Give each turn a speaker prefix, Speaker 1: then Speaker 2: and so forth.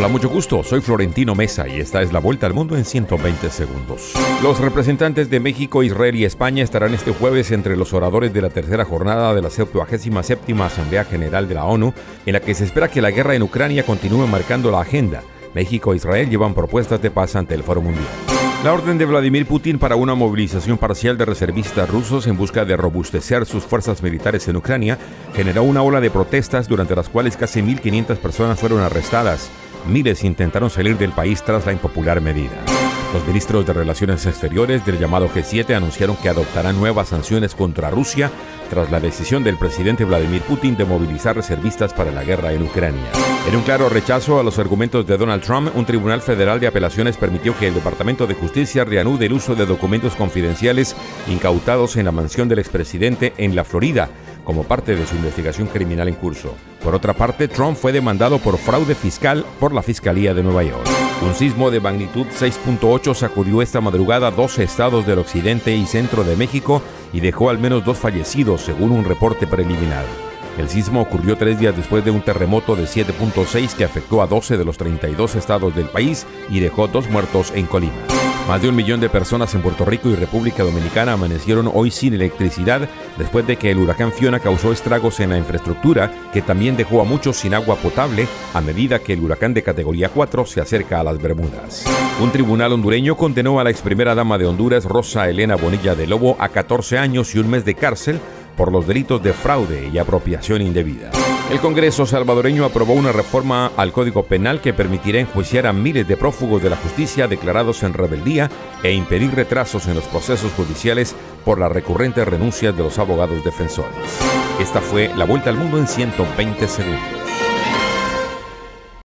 Speaker 1: Hola, mucho gusto. Soy Florentino Mesa y esta es la vuelta al mundo en 120 segundos. Los representantes de México, Israel y España estarán este jueves entre los oradores de la tercera jornada de la 77 Asamblea General de la ONU, en la que se espera que la guerra en Ucrania continúe marcando la agenda. México e Israel llevan propuestas de paz ante el Foro Mundial. La orden de Vladimir Putin para una movilización parcial de reservistas rusos en busca de robustecer sus fuerzas militares en Ucrania generó una ola de protestas durante las cuales casi 1.500 personas fueron arrestadas. Miles intentaron salir del país tras la impopular medida. Los ministros de Relaciones Exteriores del llamado G7 anunciaron que adoptarán nuevas sanciones contra Rusia tras la decisión del presidente Vladimir Putin de movilizar reservistas para la guerra en Ucrania. En un claro rechazo a los argumentos de Donald Trump, un tribunal federal de apelaciones permitió que el Departamento de Justicia reanude el uso de documentos confidenciales incautados en la mansión del expresidente en la Florida como parte de su investigación criminal en curso. Por otra parte, Trump fue demandado por fraude fiscal por la Fiscalía de Nueva York. Un sismo de magnitud 6.8 sacudió esta madrugada 12 estados del occidente y centro de México y dejó al menos dos fallecidos, según un reporte preliminar. El sismo ocurrió tres días después de un terremoto de 7.6 que afectó a 12 de los 32 estados del país y dejó dos muertos en Colima. Más de un millón de personas en Puerto Rico y República Dominicana amanecieron hoy sin electricidad después de que el huracán Fiona causó estragos en la infraestructura que también dejó a muchos sin agua potable a medida que el huracán de categoría 4 se acerca a las Bermudas. Un tribunal hondureño condenó a la ex primera dama de Honduras, Rosa Elena Bonilla de Lobo, a 14 años y un mes de cárcel por los delitos de fraude y apropiación indebida. El Congreso salvadoreño aprobó una reforma al Código Penal que permitirá enjuiciar a miles de prófugos de la justicia declarados en rebeldía e impedir retrasos en los procesos judiciales por las recurrentes renuncias de los abogados defensores. Esta fue la vuelta al mundo en 120 segundos.